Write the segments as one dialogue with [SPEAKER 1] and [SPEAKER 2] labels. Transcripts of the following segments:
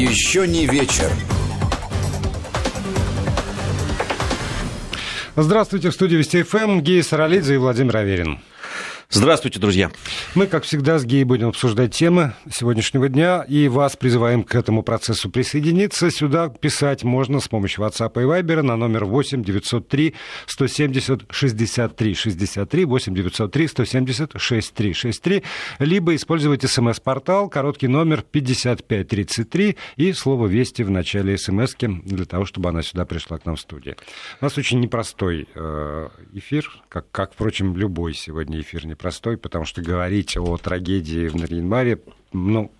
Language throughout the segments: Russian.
[SPEAKER 1] Еще не вечер.
[SPEAKER 2] Здравствуйте, в студии Вести ФМ, Гея Саралидзе и Владимир Аверин.
[SPEAKER 3] Здравствуйте, друзья.
[SPEAKER 2] Мы, как всегда, с Геей будем обсуждать темы сегодняшнего дня, и вас призываем к этому процессу присоединиться. Сюда писать можно с помощью WhatsApp и Viber на номер 8 903 170 63 63 8 903 170 63 63, либо использовать смс-портал, короткий номер 5533 и слово «Вести» в начале смс для того, чтобы она сюда пришла к нам в студию. У нас очень непростой э, эфир, как, как впрочем, любой сегодня эфир не непростой, потому что говорить о трагедии в Нарьян-Маре, ну,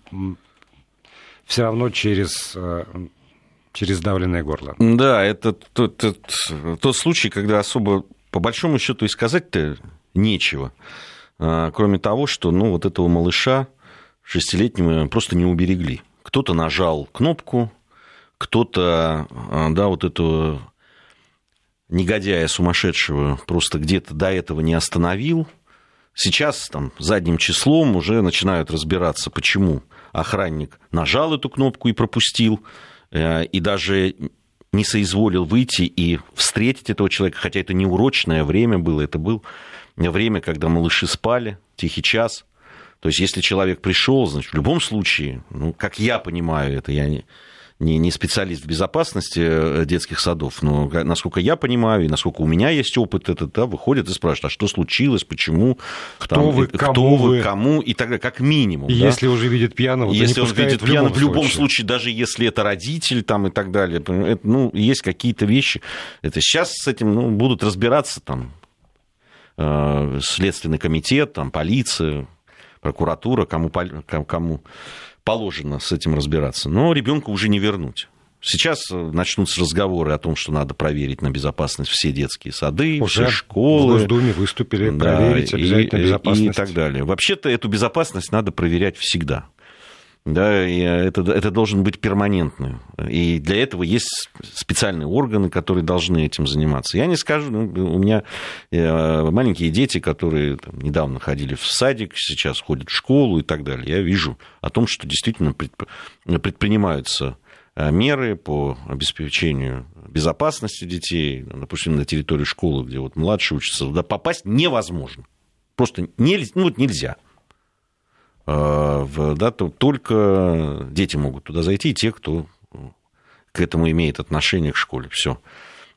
[SPEAKER 2] все равно через э, через давленное горло.
[SPEAKER 3] Да, это тот, тот, тот случай, когда особо, по большому счету, и сказать-то нечего. А, кроме того, что ну, вот этого малыша шестилетнего просто не уберегли. Кто-то нажал кнопку, кто-то, а, да, вот этого негодяя сумасшедшего просто где-то до этого не остановил – Сейчас там задним числом уже начинают разбираться, почему охранник нажал эту кнопку и пропустил, э, и даже не соизволил выйти и встретить этого человека, хотя это не урочное время было, это было время, когда малыши спали, тихий час. То есть, если человек пришел, значит, в любом случае, ну, как я понимаю это, я не, не, не специалист в безопасности э, детских садов, но, насколько я понимаю, и насколько у меня есть опыт, это да, выходит и спрашивает, а что случилось, почему,
[SPEAKER 2] кто там, вы,
[SPEAKER 3] кому кто вы, кому, и так далее, как минимум.
[SPEAKER 2] И
[SPEAKER 3] да?
[SPEAKER 2] если уже видит пьяного,
[SPEAKER 3] если он видит
[SPEAKER 2] в
[SPEAKER 3] пьяного,
[SPEAKER 2] любом
[SPEAKER 3] в любом
[SPEAKER 2] случае.
[SPEAKER 3] случае, даже если это родитель там, и так далее, это, ну, есть какие-то вещи. Это сейчас с этим ну, будут разбираться там э, Следственный комитет, там, полиция, прокуратура, кому, кому положено с этим разбираться. Но ребенка уже не вернуть. Сейчас э, начнутся разговоры о том, что надо проверить на безопасность все детские сады,
[SPEAKER 2] Уже
[SPEAKER 3] все школы.
[SPEAKER 2] В Госдуме выступили да, проверить обязательно
[SPEAKER 3] и,
[SPEAKER 2] безопасность.
[SPEAKER 3] И так далее. Вообще-то эту безопасность надо проверять всегда да, и это, это должен быть перманентным. И для этого есть специальные органы, которые должны этим заниматься. Я не скажу, ну, у меня э, маленькие дети, которые там, недавно ходили в садик, сейчас ходят в школу и так далее. Я вижу о том, что действительно предпринимаются э, меры по обеспечению безопасности детей, допустим, на территории школы, где вот младшие учатся, туда попасть невозможно. Просто нельзя, ну, вот нельзя. А, да, то только дети могут туда зайти, те, кто к этому имеет отношение к школе. Все.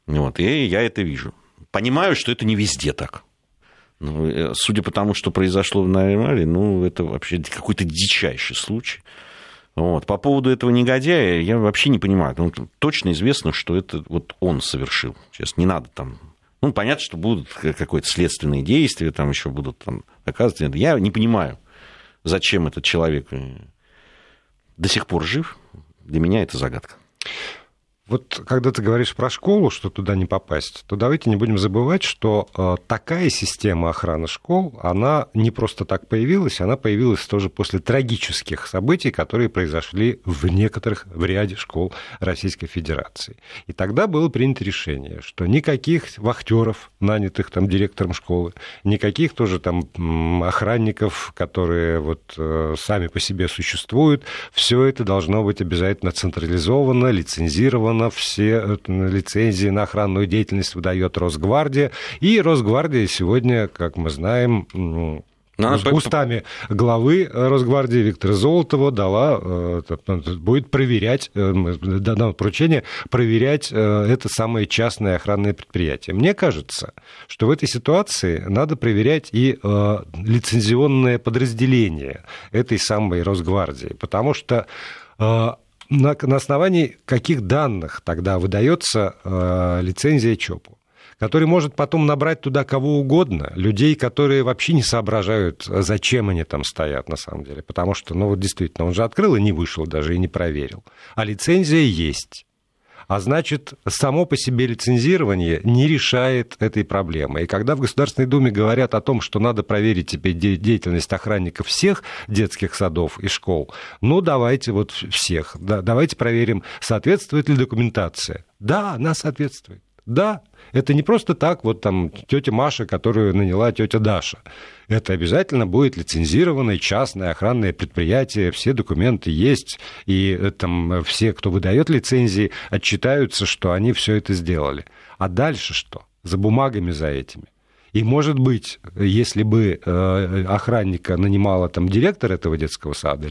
[SPEAKER 3] Вот. И я это вижу. Понимаю, что это не везде так. Ну, э, судя по тому, что произошло в Наймале, ну, это вообще какой-то дичайший случай. Вот. По поводу этого негодяя я вообще не понимаю. Ну, точно известно, что это вот он совершил. Сейчас не надо там... Ну, понятно, что будут какое-то следственные действия, там еще будут там доказывать. Я не понимаю, зачем этот человек э, до сих пор жив, для меня это загадка.
[SPEAKER 2] Вот когда ты говоришь про школу, что туда не попасть, то давайте не будем забывать, что э, такая система охраны школ, она не просто так появилась, она появилась тоже после трагических событий, которые произошли в некоторых, в ряде школ Российской Федерации. И тогда было принято решение, что никаких вахтеров, нанятых там директором школы, никаких тоже там охранников, которые вот э, сами по себе существуют, все это должно быть обязательно централизовано, лицензировано, сделано, все э, лицензии на охранную деятельность выдает Росгвардия, и Росгвардия сегодня, как мы знаем, но с устами главы Росгвардии Виктора Золотова дала, э, будет проверять, э, дано поручение проверять это самое частное охранное предприятие. Мне кажется, что в этой ситуации надо проверять и лицензионное подразделение этой самой Росгвардии, потому что на, на основании каких данных тогда выдается э, лицензия ЧОПу? который может потом набрать туда кого угодно, людей, которые вообще не соображают, зачем они там стоят на самом деле. Потому что, ну вот действительно, он же открыл и не вышел даже, и не проверил. А лицензия есть. А значит, само по себе лицензирование не решает этой проблемы. И когда в Государственной Думе говорят о том, что надо проверить теперь деятельность охранников всех детских садов и школ, ну давайте вот всех, да, давайте проверим, соответствует ли документация. Да, она соответствует. Да, это не просто так, вот там тетя Маша, которую наняла тетя Даша. Это обязательно будет лицензированное частное охранное предприятие, все документы есть, и э, там все, кто выдает лицензии, отчитаются, что они все это сделали. А дальше что? За бумагами за этими. И, может быть, если бы э, охранника нанимала там директор этого детского сада,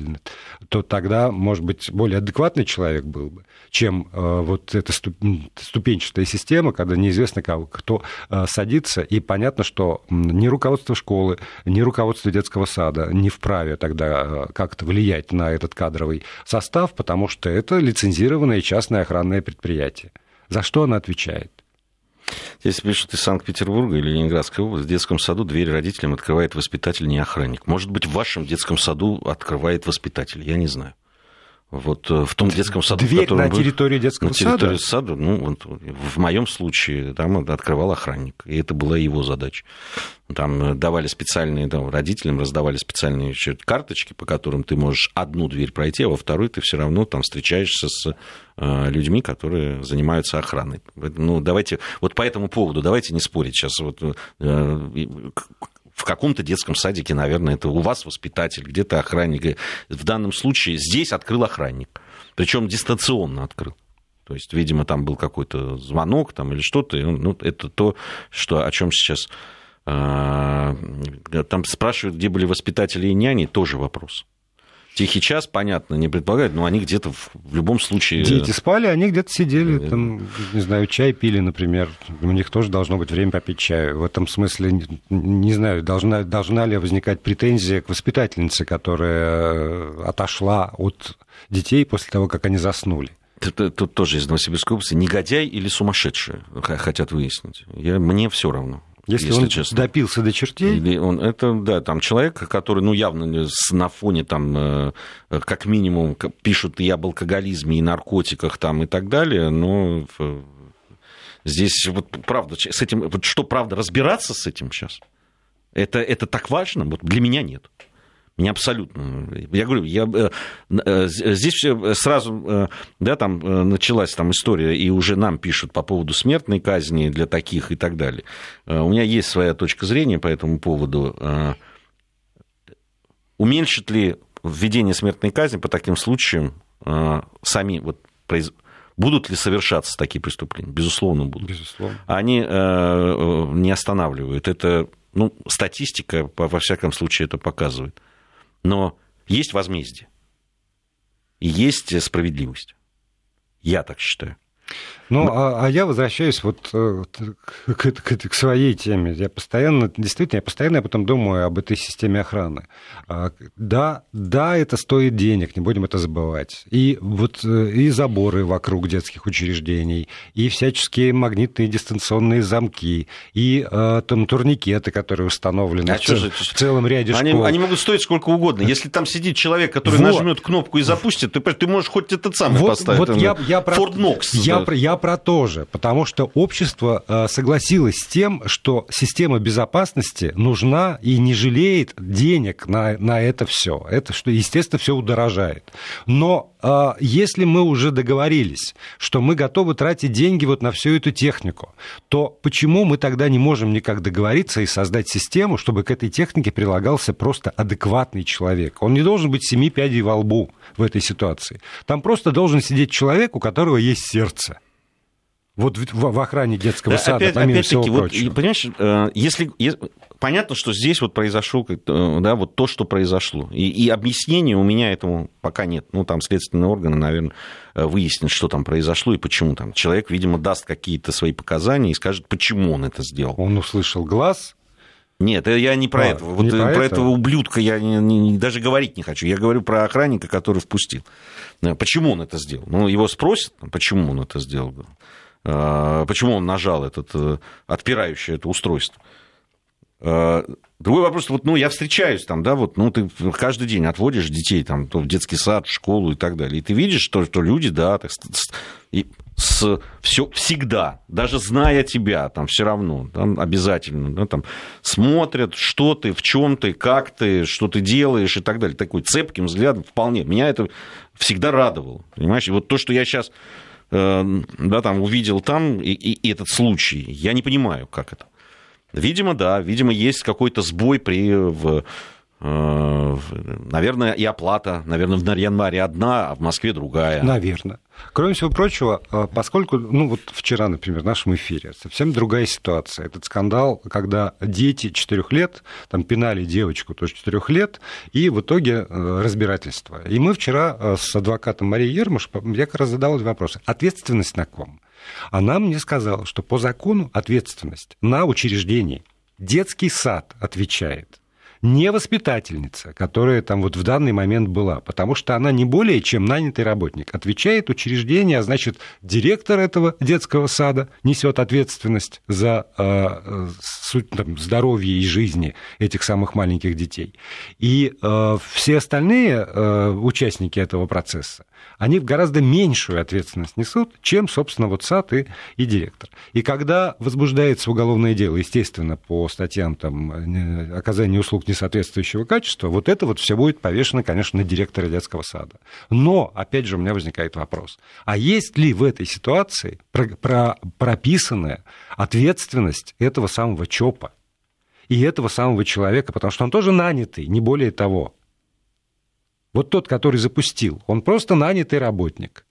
[SPEAKER 2] то тогда, может быть, более адекватный человек был бы, чем э, вот эта ступенчатая система, когда неизвестно кто э, садится, и понятно, что ни руководство школы, ни руководство детского сада не вправе тогда как-то влиять на этот кадровый состав, потому что это лицензированное частное охранное предприятие. За что она отвечает?
[SPEAKER 3] Здесь пишут из Санкт-Петербурга или Ленинградской области, в детском саду дверь родителям открывает воспитатель, не охранник. Может быть, в вашем детском саду открывает воспитатель, я не знаю. Вот э, в том детском саду,
[SPEAKER 2] Дверь на территории детского
[SPEAKER 3] на территории сада? сада ну, вот, в моем случае там открывал охранник, и это была его задача. Там э, давали специальные, там, родителям раздавали специальные карточки, по которым ты можешь одну дверь пройти, а во второй ты все равно там встречаешься с э, людьми, которые занимаются охраной. Ну, давайте, вот по этому поводу давайте не спорить сейчас. Вот, в каком-то детском садике, наверное, это у вас воспитатель, где-то охранник. В данном случае здесь открыл охранник. Причем дистанционно открыл. То есть, видимо, там был какой-то звонок там, или что-то. Ну, это то, что, о чем сейчас э, там спрашивают, где были воспитатели и няни, тоже вопрос. Тихий час, понятно, не предполагает, но они где-то в, в любом случае...
[SPEAKER 2] Дети спали, они где-то сидели, э, там, не знаю, чай пили, например. У них тоже должно быть время попить чаю. В этом смысле, не знаю, должна, должна ли возникать претензия к воспитательнице, которая э, отошла от детей после того, как они заснули.
[SPEAKER 3] Тут, тут тоже из Новосибирской области. Негодяй или сумасшедший хотят выяснить. Я, мне все равно.
[SPEAKER 2] Если, если он честно. допился до чертей?
[SPEAKER 3] Или он, это, да, там человек, который, ну, явно на фоне, там, э, как минимум, пишут и об алкоголизме, и наркотиках, там, и так далее, но здесь, вот, правда, с этим, вот что, правда, разбираться с этим сейчас? Это, это так важно? Вот для меня нет. Меня абсолютно. Я говорю, я, э, э, здесь все сразу, э, да, там началась там история, и уже нам пишут по поводу смертной казни для таких и так далее. У меня есть своя точка зрения по этому поводу. Уменьшит ли введение смертной казни по таким случаям сами вот, Будут ли совершаться такие преступления? Безусловно, будут.
[SPEAKER 2] Безусловно.
[SPEAKER 3] Они не останавливают. Это ну, статистика, во всяком случае, это показывает. Но есть возмездие. И есть справедливость. Я так считаю.
[SPEAKER 2] Ну, а, а я возвращаюсь вот э, к, к, к, к своей теме. Я постоянно, действительно, я постоянно об этом думаю, об этой системе охраны. А, да, да, это стоит денег, не будем это забывать. И вот э, и заборы вокруг детских учреждений, и всяческие магнитные дистанционные замки, и э, там турникеты, которые установлены а в,
[SPEAKER 3] цел,
[SPEAKER 2] в целом ряде
[SPEAKER 3] они,
[SPEAKER 2] школ.
[SPEAKER 3] Они могут стоить сколько угодно. Если там сидит человек, который вот. нажмет кнопку и запустит, ты, ты можешь хоть этот самый вот, поставить. Вот
[SPEAKER 2] я, я про, Ford Knox. Я, да. я про то же, потому что общество э, согласилось с тем, что система безопасности нужна и не жалеет денег на, на это все. Это, что, естественно, все удорожает. Но если мы уже договорились, что мы готовы тратить деньги вот на всю эту технику, то почему мы тогда не можем никак договориться и создать систему, чтобы к этой технике прилагался просто адекватный человек? Он не должен быть семи пядей во лбу в этой ситуации. Там просто должен сидеть человек, у которого есть сердце. Вот в, в охране детского да, сада, опять, помимо опять всего
[SPEAKER 3] таки, прочего. Вот, понимаешь, э, если, понятно, что здесь вот произошло, э, да, вот то, что произошло. И, и объяснения у меня этому пока нет. Ну, там следственные органы, наверное, э, выяснят, что там произошло и почему там. Человек, видимо, даст какие-то свои показания и скажет, почему он это сделал.
[SPEAKER 2] Он услышал глаз,
[SPEAKER 3] нет, я не про а, этого. Вот про, про этого ублюдка я не, не, даже говорить не хочу. Я говорю про охранника, который впустил. Почему он это сделал? Ну, его спросят, почему он это сделал. Почему он нажал этот, э, отпирающее это устройство. А, другой вопрос, вот, ну, я встречаюсь там, да, вот, ну, ты каждый день отводишь детей там в детский сад, в школу и так далее, и ты видишь, что, что люди, да, так, и с, все, всегда, даже зная тебя, там все равно, там, обязательно, да, там, смотрят, что ты, в чем ты, как ты, что ты делаешь и так далее. Такой цепким взглядом вполне. Меня это всегда радовало, понимаешь? И вот то, что я сейчас да, там увидел там и, и этот случай. Я не понимаю, как это. Видимо, да, видимо, есть какой-то сбой при в, Э, наверное, и оплата, наверное, в Нарьянмаре одна, а в Москве другая.
[SPEAKER 2] Наверное. Кроме всего прочего, э, поскольку, ну вот вчера, например, в нашем эфире, совсем другая ситуация. Этот скандал, когда дети 4 лет, там пинали девочку тоже 4 лет, и в итоге э, разбирательство. И мы вчера с адвокатом Марией Ермуш, я как раз задал вопрос. Ответственность на ком? Она мне сказала, что по закону ответственность на учреждении. Детский сад отвечает не воспитательница, которая там вот в данный момент была, потому что она не более чем нанятый работник. Отвечает учреждение, а значит, директор этого детского сада несет ответственность за э, суть, там, здоровье и жизни этих самых маленьких детей. И э, все остальные э, участники этого процесса, они гораздо меньшую ответственность несут, чем, собственно, вот САД и, и директор. И когда возбуждается уголовное дело, естественно, по статьям там, э, оказания услуг несоответствующего качества, вот это вот все будет повешено, конечно, на директора детского сада. Но, опять же, у меня возникает вопрос, а есть ли в этой ситуации про, про, прописанная ответственность этого самого ЧОПа и этого самого человека, потому что он тоже нанятый, не более того. Вот тот, который запустил, он просто нанятый работник,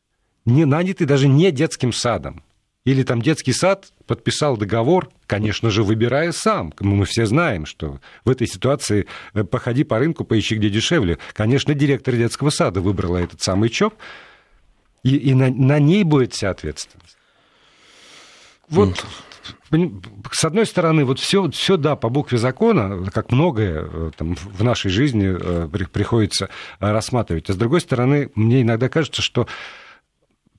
[SPEAKER 2] не нанятый даже не детским садом. Или там детский сад подписал договор, конечно же, выбирая сам. Мы все знаем, что в этой ситуации э, походи по рынку, поищи где дешевле. Конечно, директор детского сада выбрала этот самый ЧОП, и, и на, на ней будет вся ответственность. Вот с одной стороны, вот все, все да, по букве закона, как многое э, там, в нашей жизни э, приходится рассматривать. А с другой стороны, мне иногда кажется, что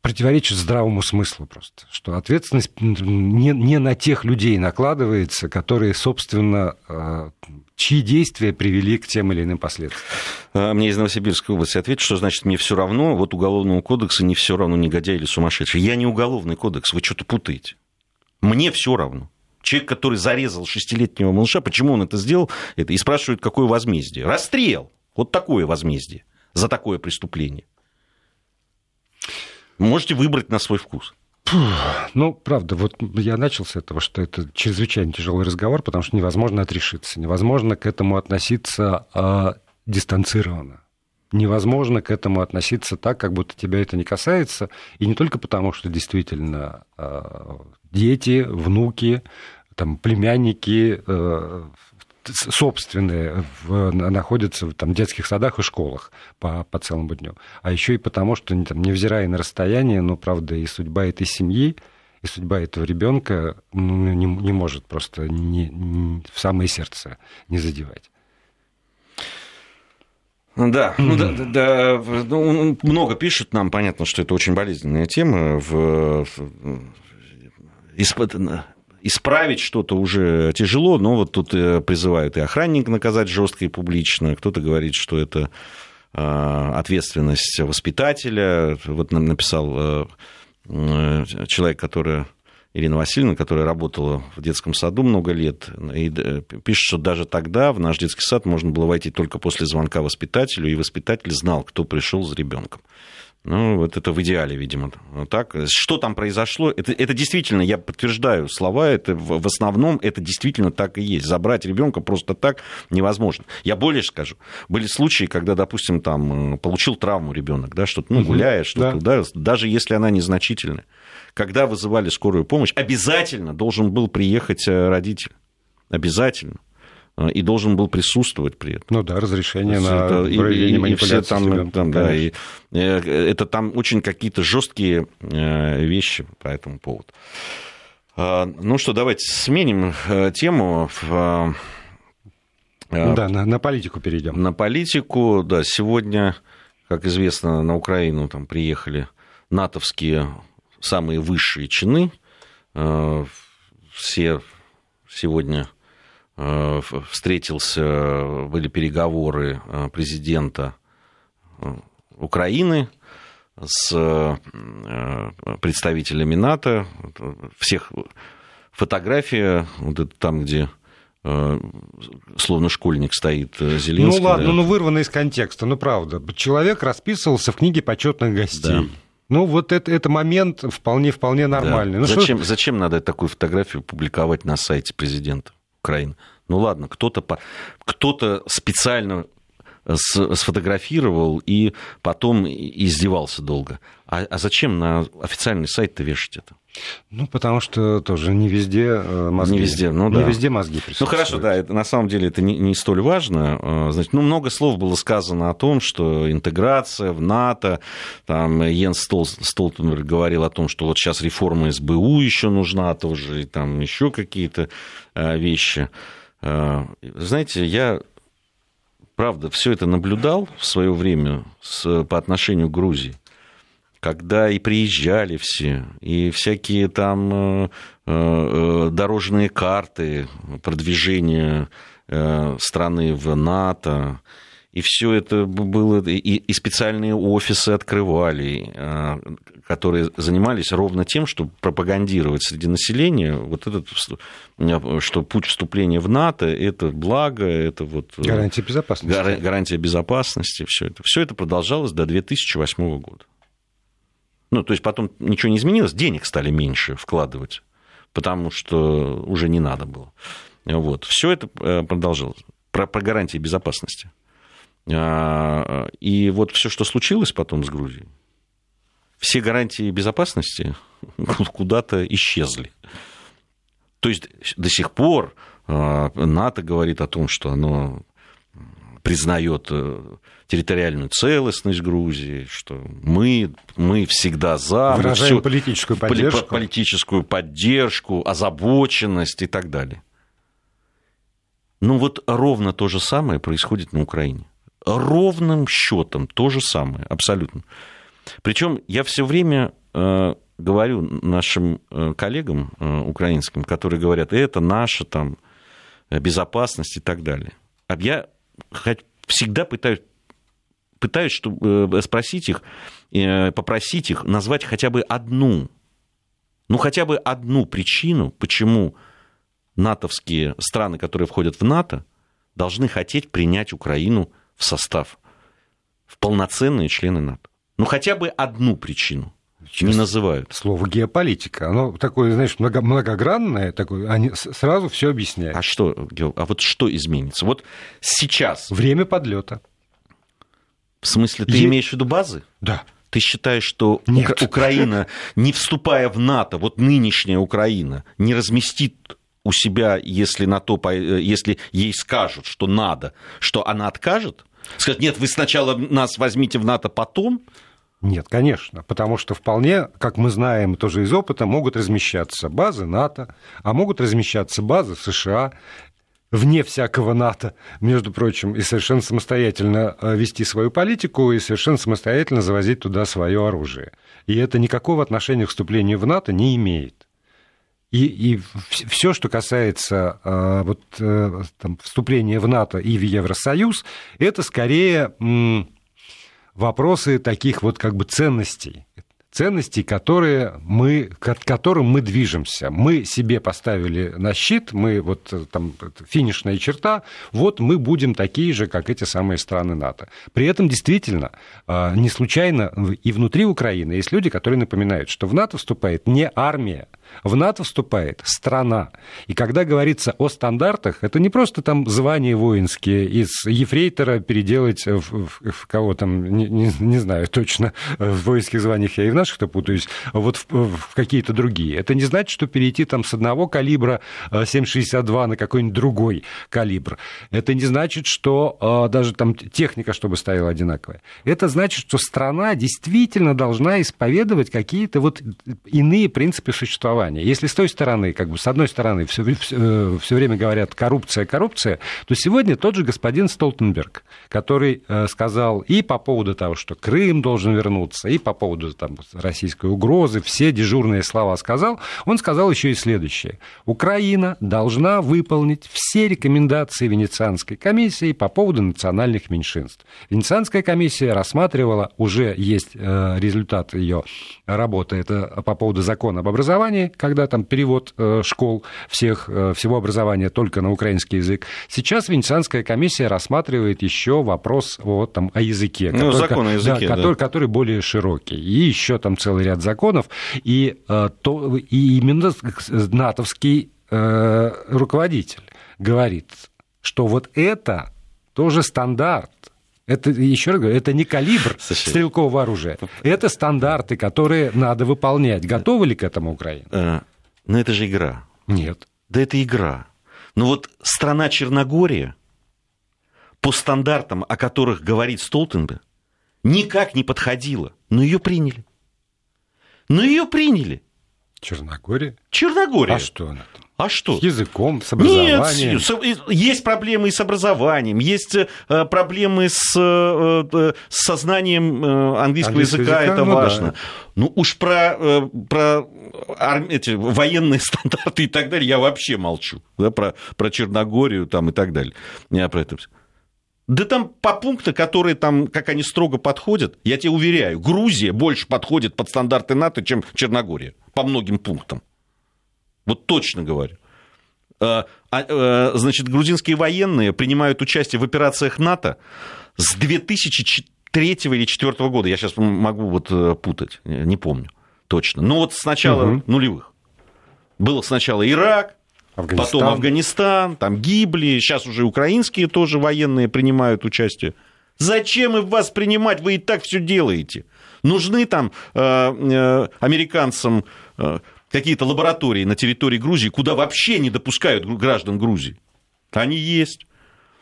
[SPEAKER 2] противоречит здравому смыслу просто, что ответственность не, не на тех людей накладывается, которые, собственно, э, чьи действия привели к тем или иным последствиям.
[SPEAKER 3] А, мне из Новосибирской области ответят, что значит мне все равно, вот уголовного кодекса не все равно негодяй или сумасшедший. Я не уголовный кодекс, вы что-то путаете. Мне все равно. Человек, который зарезал шестилетнего малыша, почему он это сделал, это, и спрашивают, какое возмездие. Расстрел. Вот такое возмездие за такое преступление. Можете выбрать на свой вкус.
[SPEAKER 2] Ну, правда, вот я начал с этого, что это чрезвычайно тяжелый разговор, потому что невозможно отрешиться, невозможно к этому относиться а, дистанцированно невозможно к этому относиться так, как будто тебя это не касается. И не только потому, что действительно а, дети, внуки, там, племянники э, собственные в, находятся в там, детских садах и школах по, по целому дню. А еще и потому, что, там, невзирая на расстояние, но, правда, и судьба этой семьи, и судьба этого ребенка ну, не, не может просто не, не, в самое сердце не задевать.
[SPEAKER 3] Да, ну да, да, да ну, много пишут нам, понятно, что это очень болезненная тема. В, исп, исправить что-то уже тяжело, но вот тут э, призывают и охранник наказать жестко и публично, кто-то говорит, что это а, ответственность воспитателя. Вот нам написал э, человек, который Ирина Васильевна, которая работала в детском саду много лет, и э, пишет, что даже тогда в наш детский сад можно было войти только после звонка воспитателю, и воспитатель знал, кто пришел за ребенком. Ну, вот это в идеале, видимо. Вот так. Что там произошло? Это, это действительно, я подтверждаю слова, это в, в основном это действительно так и есть. Забрать ребенка просто так невозможно. Я более скажу. Были случаи, когда, допустим, там получил травму ребенок, да, что-то, ну, гуляет, что-то, да. да, даже если она незначительная когда вызывали скорую помощь, обязательно должен был приехать э, родитель. Обязательно э, и должен был присутствовать при этом.
[SPEAKER 2] Ну да, разрешение на это,
[SPEAKER 3] проведение и, манипуляции. И все там, там, да, и, э, это там очень какие-то жесткие вещи по этому поводу. Ну что, давайте сменим тему.
[SPEAKER 2] Да, на, на политику перейдем.
[SPEAKER 3] На политику, да, сегодня, как известно, на Украину там приехали натовские самые высшие чины. Э, все сегодня э, встретился, были переговоры э, президента Украины с представителями НАТО. Всех фотография, вот это там, где словно школьник стоит Зеленский.
[SPEAKER 2] Ну ладно, ну вырвано из контекста, ну правда. Человек расписывался в книге почетных гостей. Да Ну, вот это, это момент вполне, вполне нормальный. Да. Ну,
[SPEAKER 3] зачем, что... зачем надо такую фотографию публиковать на сайте президента Украины? Ну ладно, кто-то, кто-то специально сфотографировал и потом издевался долго. А, а зачем на официальный сайт-то вешать это?
[SPEAKER 2] Ну, потому что тоже не везде э, мозги.
[SPEAKER 3] Не везде, ну да.
[SPEAKER 2] Не везде мозги
[SPEAKER 3] Ну, хорошо, да, это, на самом деле это не, не столь важно. Э, значит, ну, много слов было сказано о том, что интеграция в НАТО, там Йенс Стол, Столтенберг говорил о том, что вот сейчас реформа СБУ еще нужна тоже, и там еще какие-то вещи. Знаете, я правда, все это наблюдал в свое время с, по отношению к Грузии, когда и приезжали все, и всякие там э, э, дорожные карты продвижения э, страны в НАТО, и все это было, и, и специальные офисы открывали, а, которые занимались ровно тем, чтобы пропагандировать среди населения вот этот, что путь вступления в НАТО – это благо, это вот…
[SPEAKER 2] Э, гарантия безопасности.
[SPEAKER 3] Гарантия безопасности, все это. Все это продолжалось до 2008 года. Ну, то есть потом ничего не изменилось, денег стали меньше вкладывать, потому что уже не надо было. Вот. Все это э, продолжалось. Про, про гарантии безопасности. А, и вот все, что случилось потом с Грузией, все гарантии безопасности куда-то исчезли. То есть до сих пор а, НАТО говорит о том, что оно признает э, территориальную целостность Грузии, что мы, мы всегда за.
[SPEAKER 2] Выражаем всю, политическую поддержку.
[SPEAKER 3] Политическую поддержку, озабоченность и так далее. Ну вот ровно то же самое происходит на Украине ровным счетом то же самое, абсолютно. Причем я все время э, говорю нашим э, коллегам э, украинским, которые говорят, это наша там безопасность и так далее. А я всегда пытаюсь пытаюсь чтобы, спросить их, попросить их назвать хотя бы одну, ну хотя бы одну причину, почему натовские страны, которые входят в НАТО, должны хотеть принять Украину в состав, в полноценные члены НАТО. Ну, хотя бы одну причину Сейчас не называют.
[SPEAKER 2] Слово геополитика. Оно такое, знаешь, много, многогранное, такое, они сразу все объясняют.
[SPEAKER 3] А что, а вот что изменится? Вот сейчас.
[SPEAKER 2] Время подлета.
[SPEAKER 3] В смысле, ты е... имеешь в виду базы?
[SPEAKER 2] Да.
[SPEAKER 3] Ты считаешь, что Нет. Украина, не вступая в НАТО, вот нынешняя Украина, не разместит у себя, если, на то, э, если ей скажут, что надо, что она откажет? Скажет, нет, вы сначала нас возьмите в НАТО, потом?
[SPEAKER 2] Нет, конечно, потому что вполне, как мы знаем тоже из опыта, могут размещаться базы НАТО, а могут размещаться базы США, вне всякого НАТО, между прочим, и совершенно самостоятельно э, вести свою политику и совершенно самостоятельно завозить туда свое оружие. И это никакого отношения к вступлению в НАТО не имеет. И, и все, что касается э, вот, э, там, вступления в НАТО и в Евросоюз, это скорее вопросы таких вот как бы ценностей ценностей, которые мы, к которым мы движемся. Мы себе поставили на щит, мы вот э, там финишная черта, вот мы будем такие же, как эти самые страны НАТО. При этом действительно э, не случайно и внутри Украины есть люди, которые напоминают, что в НАТО вступает не армия, в НАТО вступает страна. И когда говорится о стандартах, это не просто там звания воинские из ефрейтора переделать в, в, в кого там, не, не, не знаю точно, в воинских званиях я и в наших-то путаюсь, вот в, в какие-то другие. Это не значит, что перейти там с одного калибра 7,62 э, на какой-нибудь другой калибр. Это не значит, что э, даже там техника, чтобы стояла одинаковая. Это значит, что страна действительно должна исповедовать какие-то вот иные принципы существования. Если с той стороны, как бы с одной стороны, все, все, все время говорят коррупция, коррупция, то сегодня тот же господин Столтенберг, который э, сказал и по поводу того, что Крым должен вернуться, и по поводу там, российской угрозы, все дежурные слова сказал, он сказал еще и следующее. Украина должна выполнить все рекомендации Венецианской комиссии по поводу национальных меньшинств. Венецианская комиссия рассматривала, уже есть э, результат ее работы, это по поводу закона об образовании, когда там перевод э, школ всех, э, всего образования только на украинский язык. Сейчас Венецианская комиссия рассматривает еще вопрос вот, там, о языке.
[SPEAKER 3] Ну,
[SPEAKER 2] который,
[SPEAKER 3] закон о языке,
[SPEAKER 2] да, да. Который, который более широкий. И еще там целый ряд законов, и, то, и именно натовский руководитель говорит, что вот это тоже стандарт. Это, еще раз говорю, это не калибр Слушай, стрелкового оружия. Это стандарты, которые надо выполнять. Готовы ли к этому Украина?
[SPEAKER 3] Но ну, это же игра.
[SPEAKER 2] Нет.
[SPEAKER 3] Да это игра. Но вот страна Черногория по стандартам, о которых говорит Столтенберг, никак не подходила. Но ее приняли. Но ее приняли.
[SPEAKER 2] Черногория?
[SPEAKER 3] Черногория. А
[SPEAKER 2] что она там?
[SPEAKER 3] А что?
[SPEAKER 2] С языком, с образованием.
[SPEAKER 3] Нет, есть проблемы и с образованием, есть э, проблемы с, э, э, с сознанием английского, языка, языка, это ну важно. Да. Ну уж про, про эти военные стандарты и так далее я вообще молчу. Да, про, про Черногорию там, и так далее. Я про это все. Да там по пунктам, которые там, как они строго подходят, я тебе уверяю, Грузия больше подходит под стандарты НАТО, чем Черногория. По многим пунктам. Вот точно говорю. А, а, а, значит, грузинские военные принимают участие в операциях НАТО с 2003 или 2004 года. Я сейчас могу вот э, путать, не помню точно. Но вот с начала угу. нулевых. Было сначала Ирак, Афганистан. потом Афганистан, там гибли, сейчас уже украинские тоже военные принимают участие. Зачем их вас принимать? Вы и так все делаете. Нужны там э, э, американцам э, какие-то лаборатории на территории Грузии, куда вообще не допускают граждан Грузии. Они есть.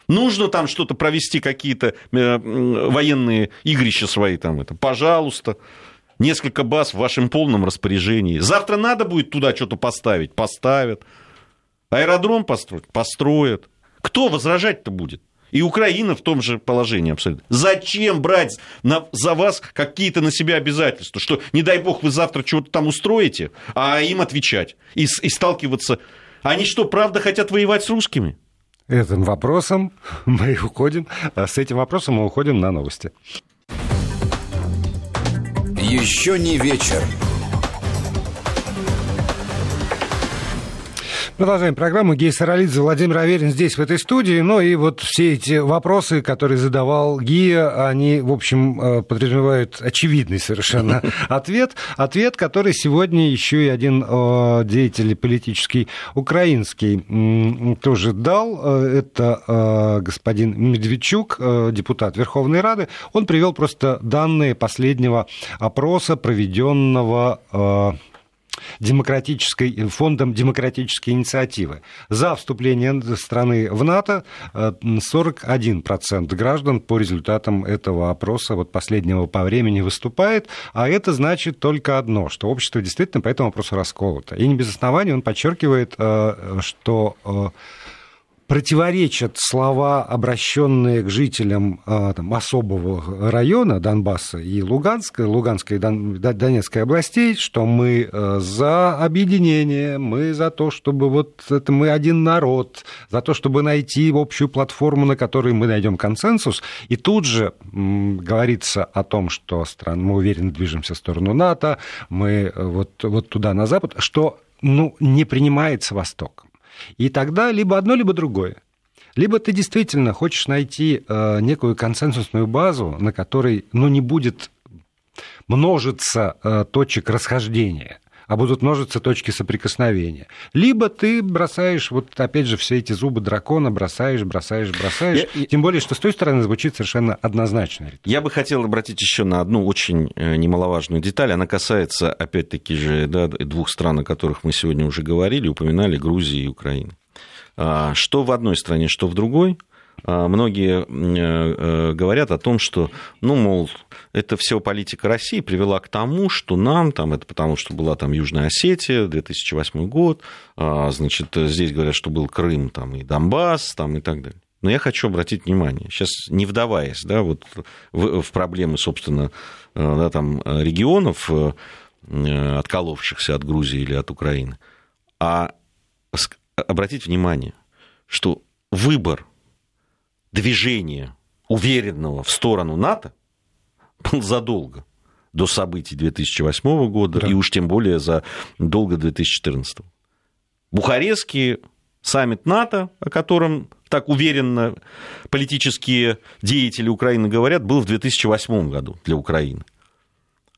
[SPEAKER 3] Нужно там что-то провести, какие-то э, военные игрища свои там, это, пожалуйста. Несколько баз в вашем полном распоряжении. Завтра надо будет туда что-то поставить, поставят. Аэродром построить, построят. Кто возражать-то будет? И Украина в том же положении абсолютно. Зачем брать на, за вас какие-то на себя обязательства? Что, не дай бог, вы завтра чего-то там устроите, а им отвечать и, и сталкиваться. Они что, правда хотят воевать с русскими?
[SPEAKER 2] Этим вопросом мы уходим. А с этим вопросом мы уходим на новости.
[SPEAKER 1] Еще не вечер.
[SPEAKER 2] Продолжаем программу. Гей Саралидзе, Владимир Аверин здесь, в этой студии. Ну и вот все эти вопросы, которые задавал Гия, они, в общем, э, подразумевают очевидный совершенно ответ. Ответ, который сегодня еще и один э, деятель политический украинский тоже дал. Э, это господин Медведчук, депутат Верховной Рады. Он привел просто данные последнего опроса, проведенного демократической, фондом демократической инициативы. За вступление страны в НАТО 41% э, граждан по результатам этого опроса вот последнего по времени выступает, а это значит только одно, что общество действительно по этому вопросу расколото. И не без основания он подчеркивает, э, что э, противоречат слова, обращенные к жителям а, там, особого района Донбасса и Луганска, Луганской и Донецкой областей, что мы э, за объединение, мы за то, чтобы вот это мы один народ, за то, чтобы найти общую платформу, на которой мы найдем консенсус. И тут же говорится о том, что стран, мы уверенно движемся в сторону НАТО, мы э, вот, вот туда, на Запад, что ну, не принимается Востоком. И тогда либо одно, либо другое. Либо ты действительно хочешь найти э, некую консенсусную базу, на которой ну, не будет множиться э, точек расхождения, а будут множиться точки соприкосновения. Либо ты бросаешь, вот опять же, все эти зубы дракона, бросаешь, бросаешь, бросаешь. Я, Тем более, что с той стороны звучит совершенно однозначно.
[SPEAKER 3] Я бы хотел обратить еще на одну очень э, немаловажную деталь. Она касается, опять-таки же, да, двух стран, о которых мы сегодня уже говорили, упоминали, Грузии и Украины. А, что в одной стране, что в другой – многие э, э, говорят о том, что, ну, мол, это все политика России привела к тому, что нам, там, это потому, что была там Южная Осетия, 2008 год, а, значит, здесь говорят, что был Крым там, и Донбасс там, и так далее. Но я хочу обратить внимание, сейчас не вдаваясь да, вот в, в проблемы, собственно, э, да, там, регионов, отколовшихся от Грузии или от Украины, а обратить внимание, что выбор движения уверенного в сторону НАТО был задолго до событий 2008 года да. и уж тем более за долго 2014. Бухарестский саммит НАТО, о котором так уверенно политические деятели Украины говорят, был в 2008 году для Украины.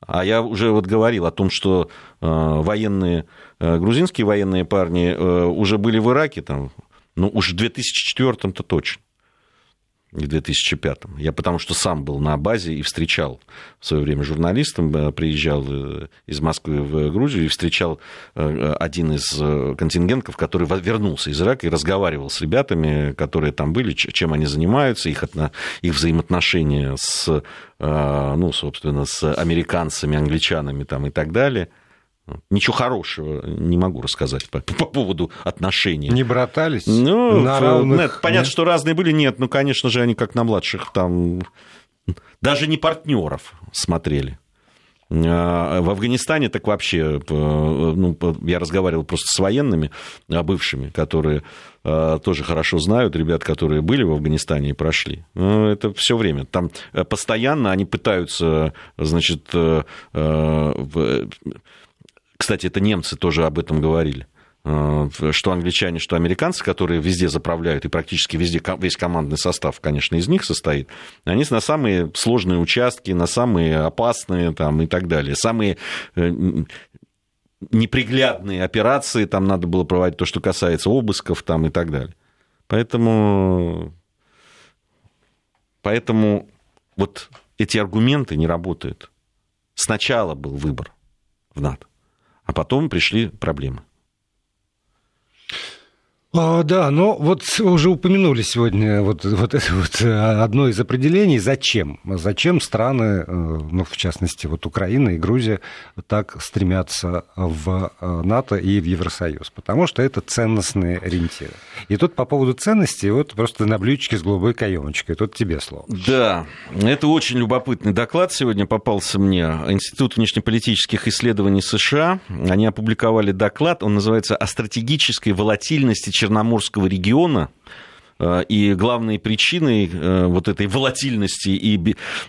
[SPEAKER 3] А я уже вот говорил о том, что э, военные, э, грузинские военные парни э, уже были в Ираке, там, ну, уж в 2004-то точно в 2005. Я потому что сам был на базе и встречал в свое время журналистом, э, приезжал э, из Москвы в Грузию и встречал э, один из контингентов, который вернулся из Ирака и разговаривал с ребятами, которые там были, чем они занимаются, их, их взаимоотношения с, ну, собственно, с американцами, англичанами там и так далее – Ничего хорошего не могу рассказать по, по поводу отношений.
[SPEAKER 2] Не братались?
[SPEAKER 3] Ну, на равных, нет, понятно, нет? что разные были. Нет, ну, конечно же, они как на младших там... Даже не партнеров смотрели. А, в Афганистане так вообще, ну, я разговаривал просто с военными а, бывшими, которые а, тоже хорошо знают, ребят, которые были в Афганистане и прошли. Ну, это все время. Там постоянно они пытаются, значит, кстати, это немцы тоже об этом говорили э, что англичане, что американцы, которые везде заправляют, и практически везде весь командный состав, конечно, из них состоит, они на самые сложные участки, на самые опасные там, и так далее, самые э, неприглядные операции там надо было проводить, то, что касается обысков там, и так далее. Поэтому, поэтому вот эти аргументы не работают. Сначала был выбор в НАТО. А потом пришли проблемы.
[SPEAKER 2] А, да, но вот уже упомянули сегодня вот, вот это вот э, одно из определений, зачем. Зачем страны, э, ну, в частности, вот Украина и Грузия так стремятся в э, НАТО и в Евросоюз? Потому что это ценностные ориентиры. И тут по поводу ценностей, вот просто на блюдечке с голубой каемочкой. Тут тебе слово.
[SPEAKER 3] Да, это очень любопытный доклад сегодня попался мне. Институт внешнеполитических исследований США. Они опубликовали доклад, он называется «О стратегической волатильности Черноморского региона э, и главной причиной э, вот этой волатильности и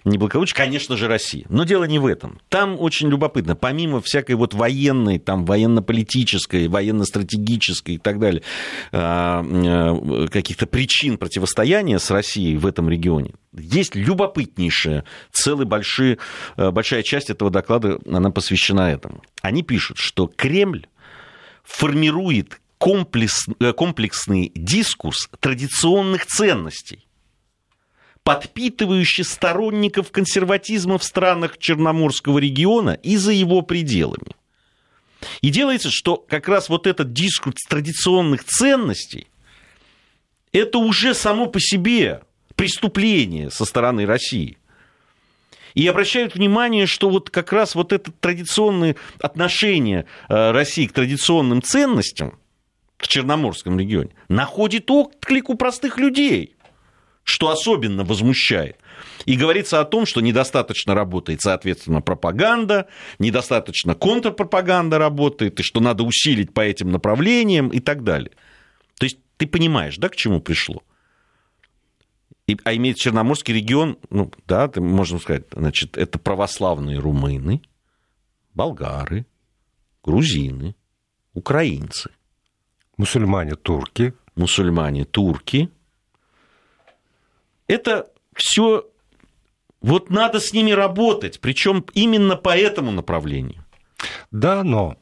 [SPEAKER 3] неблагополучия, конечно же, Россия. Но дело не в этом. Там очень любопытно, помимо всякой вот военной, там, военно-политической, военно-стратегической и так далее, э, каких-то причин противостояния с Россией в этом регионе, есть любопытнейшая, целая большая, большая часть этого доклада, она посвящена этому. Они пишут, что Кремль формирует комплекс, э, комплексный дискурс традиционных ценностей, подпитывающий сторонников консерватизма в странах Черноморского региона и за его пределами. И делается, что как раз вот этот дискурс традиционных ценностей, это уже само по себе преступление со стороны России. И обращают внимание, что вот как раз вот это традиционное отношение э, России к традиционным ценностям – в Черноморском регионе, находит отклик у простых людей, что особенно возмущает. И говорится о том, что недостаточно работает, соответственно, пропаганда, недостаточно контрпропаганда работает, и что надо усилить по этим направлениям и так далее. То есть ты понимаешь, да, к чему пришло? И, а имеет Черноморский регион, ну, да, ты, можно сказать, значит, это православные румыны, болгары, грузины, украинцы –
[SPEAKER 2] Мусульмане турки.
[SPEAKER 3] Мусульмане турки. Это все вот надо с ними работать, причем именно по этому направлению.
[SPEAKER 2] Да, но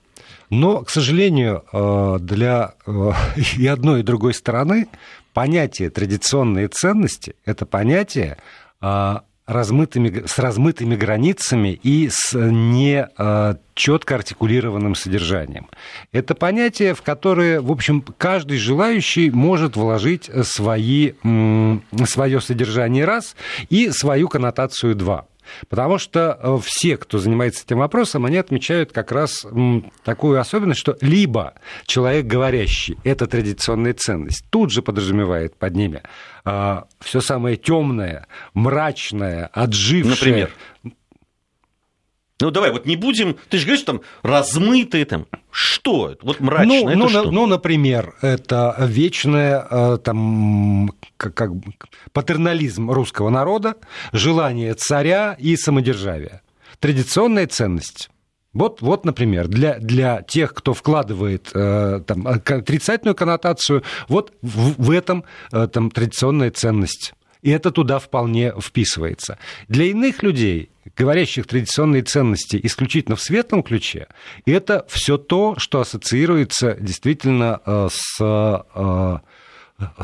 [SPEAKER 2] но, к сожалению, э, для э, и одной, и другой стороны понятие традиционные ценности – это понятие э, размытыми, с размытыми границами и с не э, четко артикулированным содержанием. Это понятие, в которое, в общем, каждый желающий может вложить свои, свое содержание раз и свою коннотацию два. Потому что э, все, кто занимается этим вопросом, они отмечают как раз такую особенность, что либо человек говорящий, это традиционная ценность, тут же подразумевает под ними а, все самое темное, мрачное, отжившее.
[SPEAKER 3] Например? Ну, давай, вот не будем... Ты же говоришь, там, размытые там... Что Вот мрачное, ну, это
[SPEAKER 2] ну,
[SPEAKER 3] что?
[SPEAKER 2] Ну, например, это вечное э, там, как, как, патернализм русского народа, желание царя и самодержавия. Традиционная ценность. Вот, вот, например, для, для тех, кто вкладывает э, там, отрицательную коннотацию, вот в, в этом э, там, традиционная ценность И это туда вполне вписывается. Для иных людей, говорящих традиционные ценности исключительно в светлом ключе, это все то, что ассоциируется действительно э, с э,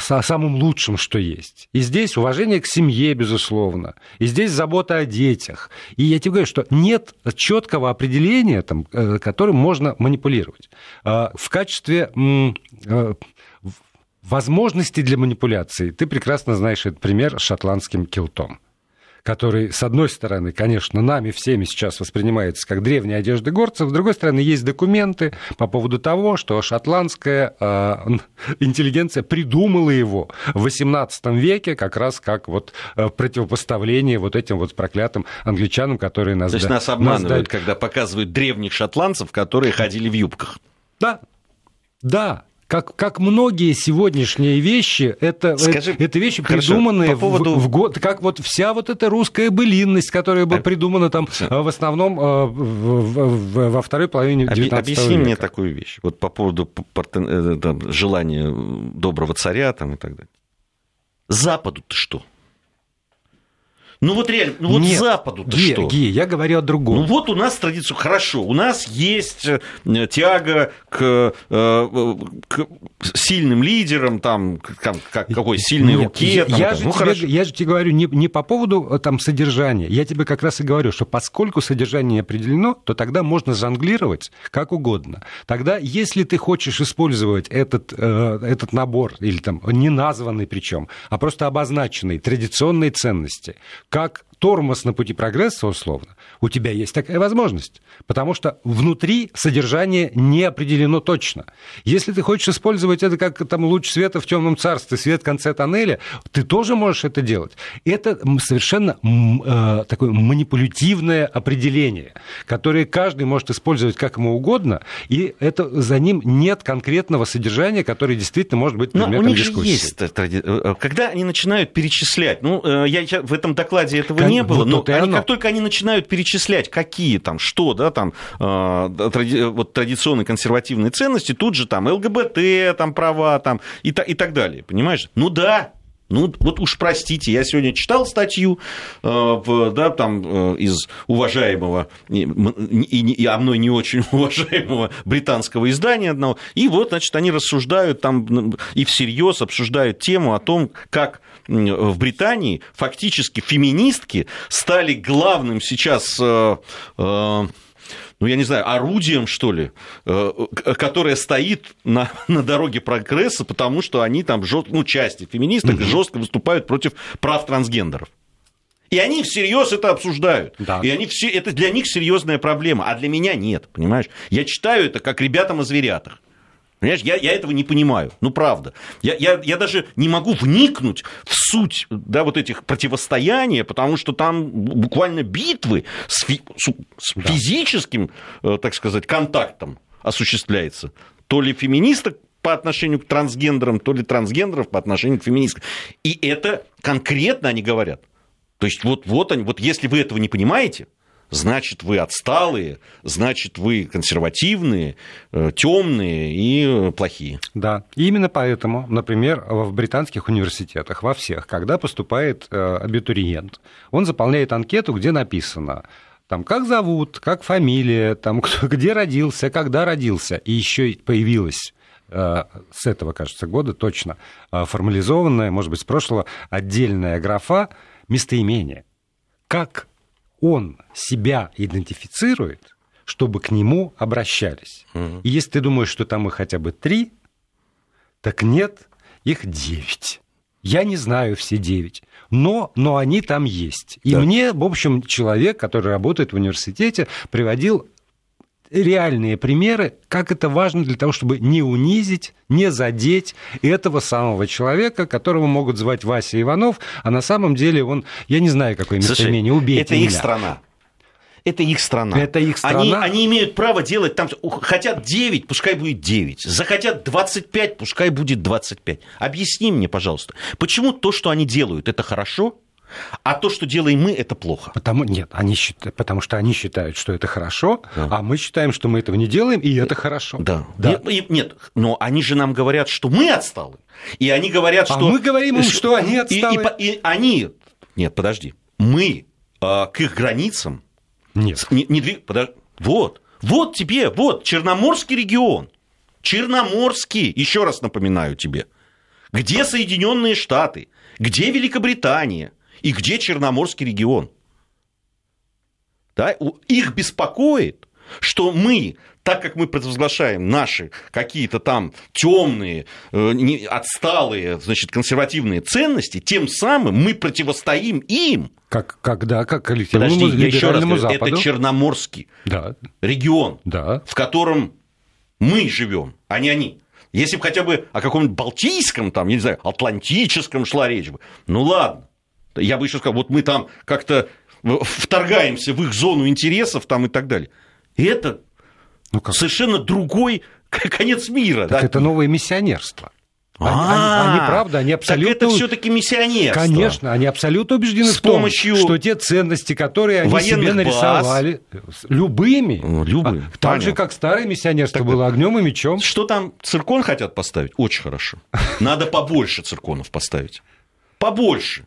[SPEAKER 2] самым лучшим, что есть. И здесь уважение к семье, безусловно. И здесь забота о детях. И я тебе говорю, что нет четкого определения, там, э, которым можно манипулировать. В качестве возможностей для манипуляции. Ты прекрасно знаешь этот пример с шотландским килтом который, с одной стороны, конечно, нами всеми сейчас воспринимается как древняя одежда горцев, с другой стороны, есть документы по поводу того, что шотландская э, интеллигенция придумала его в XVIII веке как раз как вот э, противопоставление вот этим вот проклятым англичанам, которые нас...
[SPEAKER 3] То есть нас обманывают, нас... когда показывают древних шотландцев, которые ходили в юбках.
[SPEAKER 2] Да, да, как, как многие сегодняшние вещи, это, Скажи, это вещи, хорошо, придуманные по поводу... в, в год, как вот вся вот эта русская былинность, которая была придумана там Все. в основном э, во второй половине XIX века.
[SPEAKER 3] Объясни мне такую вещь, вот по поводу э, там, желания доброго царя там, и так далее. Западу-то что? Ну вот реально, ну вот Нет, Западу-то
[SPEAKER 2] Ги,
[SPEAKER 3] что?
[SPEAKER 2] Ги, я говорю о другом.
[SPEAKER 3] Ну вот у нас традиция, хорошо, у нас есть э, тяга к, э, к сильным лидерам, там, как, какой сильной Нет, руке. Там,
[SPEAKER 2] я, же ну, тебе, я же тебе говорю не, не по поводу э, там, содержания, я тебе как раз и говорю, что поскольку содержание не определено, то тогда можно жонглировать как угодно. Тогда, если ты хочешь использовать этот, этот набор, или там не названный причем, а просто обозначенный традиционные ценности, как тормоз на пути прогресса, условно, у тебя есть такая возможность. Потому что внутри содержание не определено точно. Если ты хочешь использовать это как там луч света в темном царстве, свет в конце тоннеля, ты тоже можешь это делать. Это совершенно э, такое манипулятивное определение, которое каждый может использовать как ему угодно, и это за ним нет конкретного содержания, которое действительно может быть предметом
[SPEAKER 3] Но у них
[SPEAKER 2] дискуссии.
[SPEAKER 3] Есть, э, когда они начинают перечислять, ну, э, я в этом докладе этого не было, но они, как только они начинают перечислять, какие там, что, да, там, э, тради, вот традиционные консервативные ценности, тут же там ЛГБТ, там, права, там, и, и так далее, понимаешь? Ну да, ну, вот уж простите, я сегодня читал статью э, да, там, э, из уважаемого, и, и, и, а мной не очень уважаемого британского издания одного, и вот, значит, они рассуждают там и всерьез обсуждают тему о том, как в Британии фактически феминистки стали главным сейчас э, э, ну, я не знаю, орудием, что ли, э, которое стоит на, на дороге прогресса, потому что они там, жест... ну, части феминисток угу. жестко выступают против прав трансгендеров. И они всерьез это обсуждают. Да. И они все, это для них серьезная проблема, а для меня нет, понимаешь? Я читаю это как ребятам о зверятах. Понимаешь, я, я этого не понимаю. Ну, правда. Я, я, я даже не могу вникнуть в суть да, вот этих противостояний, потому что там буквально битвы с, фи, с да. физическим, э, так сказать, контактом осуществляется. То ли феминисток по отношению к трансгендерам, то ли трансгендеров по отношению к феминисткам. И это конкретно они говорят. То есть вот, вот они, вот если вы этого не понимаете, значит, вы отсталые, значит, вы консервативные, э, темные и плохие.
[SPEAKER 2] Да, и именно поэтому, например, в британских университетах, во всех, когда поступает э, абитуриент, он заполняет анкету, где написано, там, как зовут, как фамилия, там, кто, где родился, когда родился. И еще появилась э, с этого, кажется, года точно формализованная, может быть, с прошлого, отдельная графа местоимения. Как он себя идентифицирует, чтобы к нему обращались. Угу. И если ты думаешь, что там их хотя бы три, так нет, их девять. Я не знаю все девять, но, но они там есть. И да. мне, в общем, человек, который работает в университете, приводил реальные примеры, как это важно для того, чтобы не унизить, не задеть этого самого человека, которого могут звать Вася Иванов, а на самом деле он, я не знаю, какое местоимение, убейте
[SPEAKER 3] это
[SPEAKER 2] меня.
[SPEAKER 3] их страна. Это их страна.
[SPEAKER 2] Это их страна.
[SPEAKER 3] Они, они имеют право делать там... Хотят 9, пускай будет 9. Захотят 25, пускай будет 25. Объясни мне, пожалуйста, почему то, что они делают, это хорошо, А то, что делаем мы, это плохо.
[SPEAKER 2] Потому, нет, они считают, потому что они считают, что это хорошо, да. а мы считаем, что мы этого не делаем, и это хорошо.
[SPEAKER 3] Да. да. Нет, нет, но они же нам говорят, что мы отсталы. И они говорят, а что...
[SPEAKER 2] А мы говорим им, что они отсталы.
[SPEAKER 3] И, и, и они... Нет, подожди. Мы э, к их границам...
[SPEAKER 2] Нет.
[SPEAKER 3] Не, не двиг... Подожди. Вот. Вот тебе, вот, Черноморский регион. Черноморский, еще раз напоминаю тебе. Где Соединенные Штаты? Где Великобритания? И где Черноморский регион? Да? Их беспокоит, что мы, так как мы провозглашаем наши какие-то там темные, э, отсталые, значит, консервативные ценности, тем самым мы противостоим им.
[SPEAKER 2] Как, когда, как коллективному Подожди, я еще раз говорю, Западу.
[SPEAKER 3] это Черноморский да. регион,
[SPEAKER 2] да.
[SPEAKER 3] в котором мы живем, а не они. Если бы хотя бы о каком-нибудь Балтийском, там, я не знаю, Атлантическом шла речь бы, ну ладно. Я бы еще сказал, вот мы там как-то вторгаемся в их зону интересов там и так далее. И это ну, как? совершенно другой конец мира.
[SPEAKER 2] Так да? это новое миссионерство.
[SPEAKER 3] Они, они,
[SPEAKER 2] они, правда, они абсолютно...
[SPEAKER 3] Так это все-таки миссионерство.
[SPEAKER 2] Конечно, они абсолютно убеждены С в том, помощью что те ценности, которые они себе нарисовали, баз. любыми,
[SPEAKER 3] ну, любыми.
[SPEAKER 2] А, так же, как старое миссионерство так было огнем и мечом.
[SPEAKER 3] Что там, циркон хотят поставить? Очень хорошо. Надо побольше цирконов поставить. Побольше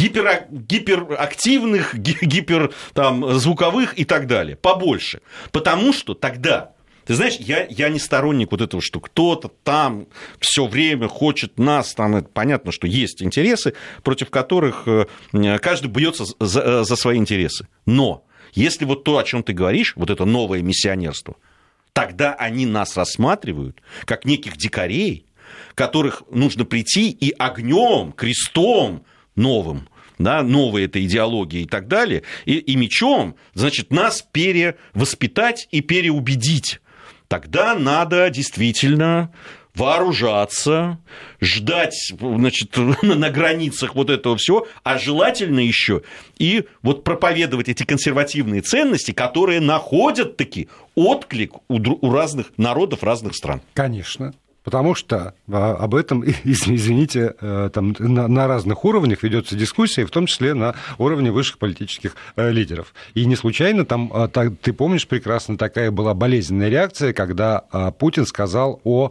[SPEAKER 3] гипер, гиперактивных, гипер там, звуковых и так далее, побольше. Потому что тогда ты знаешь, я, я не сторонник вот этого, что кто-то там все время хочет нас, там это понятно, что есть интересы, против которых э, каждый бьется за, за свои интересы. Но если вот то, о чем ты говоришь, вот это новое миссионерство, тогда они нас рассматривают как неких дикарей, которых нужно прийти и огнем, крестом новым да, новой этой идеологии и так далее, и, и мечом, значит, нас перевоспитать и переубедить. Тогда надо действительно вооружаться, ждать значит, на границах вот этого всего, а желательно еще и вот проповедовать эти консервативные ценности, которые находят таки отклик у, у разных народов разных стран.
[SPEAKER 2] Конечно. Потому что а, об этом, извините, э, там на, разных уровнях ведется дискуссия, в том числе на уровне высших политических э, лидеров. И не случайно там, а, ты помнишь прекрасно, такая была болезненная реакция, когда а, Путин сказал о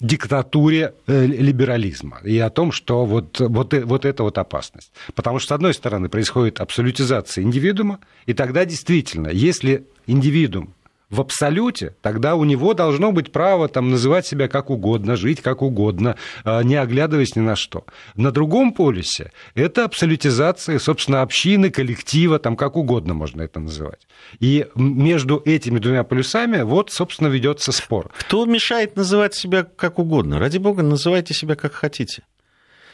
[SPEAKER 2] диктатуре э, либерализма и о том, что вот, вот, вот это вот опасность. Потому что, с одной стороны, происходит абсолютизация индивидуума, и тогда действительно, если индивидуум в абсолюте, тогда у него должно быть право там, называть себя как угодно, жить как угодно, а, не оглядываясь ни на что. На другом полюсе это абсолютизация, собственно, общины, коллектива, там как угодно можно это называть. И между этими двумя полюсами вот, собственно, ведется спор.
[SPEAKER 3] Кто мешает называть себя как угодно? Ради бога, называйте себя как хотите.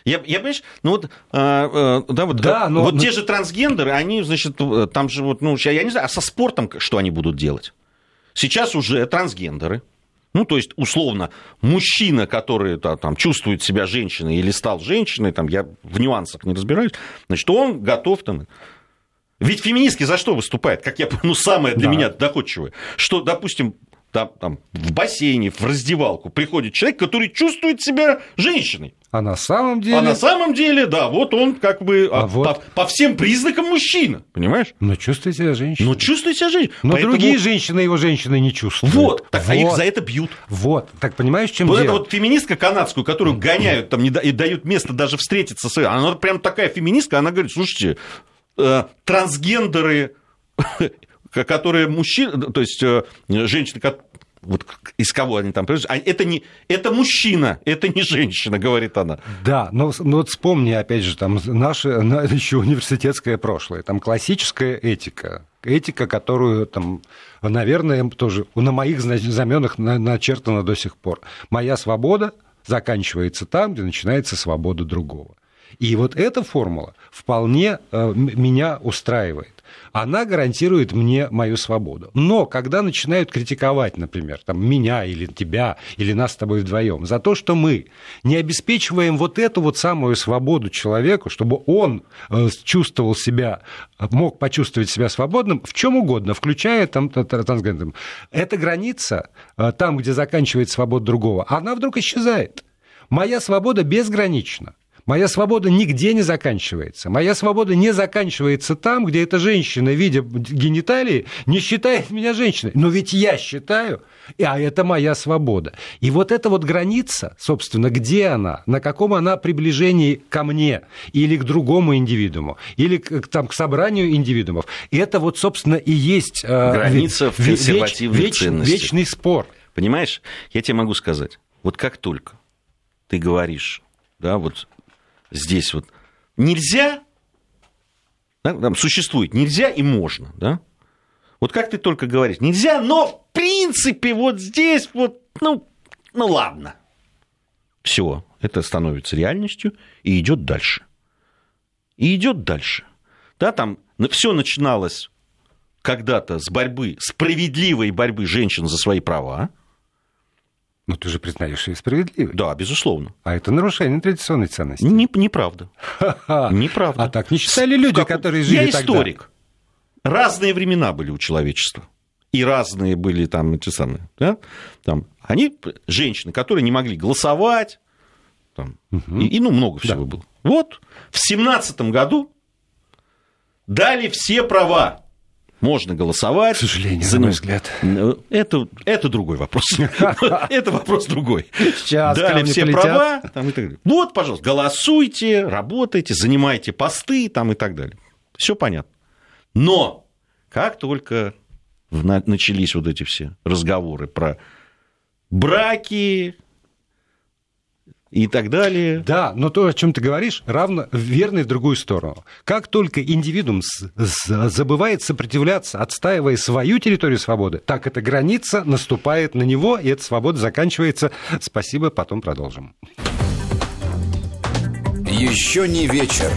[SPEAKER 3] Я, я понимаешь, ну вот, а, а, да, вот, да, но, вот но... те же трансгендеры, они, значит, там же вот, ну, я не знаю, а со спортом что они будут делать? Сейчас уже трансгендеры, ну, то есть, условно, мужчина, который там, чувствует себя женщиной или стал женщиной, там, я в нюансах не разбираюсь, значит, он готов там... Ведь феминистки за что выступают, как я ну, самое для да. меня доходчивое, что, допустим, там, там, в бассейне, в раздевалку приходит человек, который чувствует себя женщиной.
[SPEAKER 2] А на самом деле...
[SPEAKER 3] А на самом деле, да, вот он как бы а, а вот... по, по всем признакам мужчина, понимаешь?
[SPEAKER 2] Но чувствует себя женщиной.
[SPEAKER 3] Но чувствует себя женщиной.
[SPEAKER 2] Но Поэтому... другие женщины его женщины не чувствуют.
[SPEAKER 3] Вот, так, вот. а их за это бьют.
[SPEAKER 2] Вот, так понимаешь, чем
[SPEAKER 3] вот
[SPEAKER 2] дело?
[SPEAKER 3] эта вот феминистка канадскую, которую гоняют там, не да, и дают место даже встретиться с... Она прям такая феминистка, она говорит, слушайте, э, трансгендеры которые мужчины, то есть э, женщины, вот из кого они там это не это мужчина, это не женщина, говорит она.
[SPEAKER 2] Да, но, но вот вспомни, опять же, там наше еще университетское прошлое, там классическая этика, этика, которую там, наверное, тоже на моих знаменах начертана до сих пор. Моя свобода заканчивается там, где начинается свобода другого. И вот эта формула вполне э, меня устраивает она гарантирует мне мою свободу. Но когда начинают критиковать, например, там, меня или тебя, или нас с тобой вдвоем, за то, что мы не обеспечиваем вот эту вот самую свободу человеку, чтобы он э, чувствовал себя, мог почувствовать себя свободным в чем угодно, включая там трансгендером. Эта граница, э, там, где заканчивается свобода другого, она вдруг исчезает. Моя свобода безгранична. Моя свобода нигде не заканчивается. Моя свобода не заканчивается там, где эта женщина, видя гениталии, не считает меня женщиной. Но ведь я считаю, а это моя свобода. И вот эта вот граница, собственно, где она, на каком она приближении ко мне или к другому индивидууму, или к, там, к собранию индивидуумов, это вот, собственно, и есть...
[SPEAKER 3] Э, Граница в консервативных
[SPEAKER 2] веч,
[SPEAKER 3] ценностях.
[SPEAKER 2] Вечный спор.
[SPEAKER 3] Понимаешь, я тебе могу сказать, вот как только ты говоришь, да, вот здесь вот нельзя, да, там существует нельзя и можно, да, вот как ты только говоришь, нельзя, но в принципе вот здесь вот, ну, ну ладно. Все, это становится реальностью и идет дальше. И идет дальше. Да, там все начиналось когда-то с борьбы, справедливой борьбы женщин за свои права.
[SPEAKER 2] Но ты же признаешь, что справедливой.
[SPEAKER 3] Да, безусловно.
[SPEAKER 2] А это нарушение традиционной ценности.
[SPEAKER 3] Не, неправда. Неправда.
[SPEAKER 2] А так не считали люди, как... которые жили
[SPEAKER 3] Я историк. Тогда. Разные времена были у человечества. И разные были там эти самые. Да? Там, они, женщины, которые не могли голосовать, там, угу. и, и ну, много всего да. было. Вот в семнадцатом году дали все права можно голосовать.
[SPEAKER 2] К сожалению, за... на мой взгляд.
[SPEAKER 3] Это, это другой вопрос. Это вопрос другой. Сейчас Дали все права. Вот, пожалуйста, голосуйте, работайте, занимайте посты там, и так далее. Все понятно. Но как только начались вот эти все разговоры про браки, и так далее.
[SPEAKER 2] Да, но то, о чем ты говоришь, равно верно и в другую сторону. Как только индивидуум забывает сопротивляться, отстаивая свою территорию свободы, так эта граница наступает на него, и эта свобода заканчивается. Спасибо, потом продолжим.
[SPEAKER 1] Еще не вечер.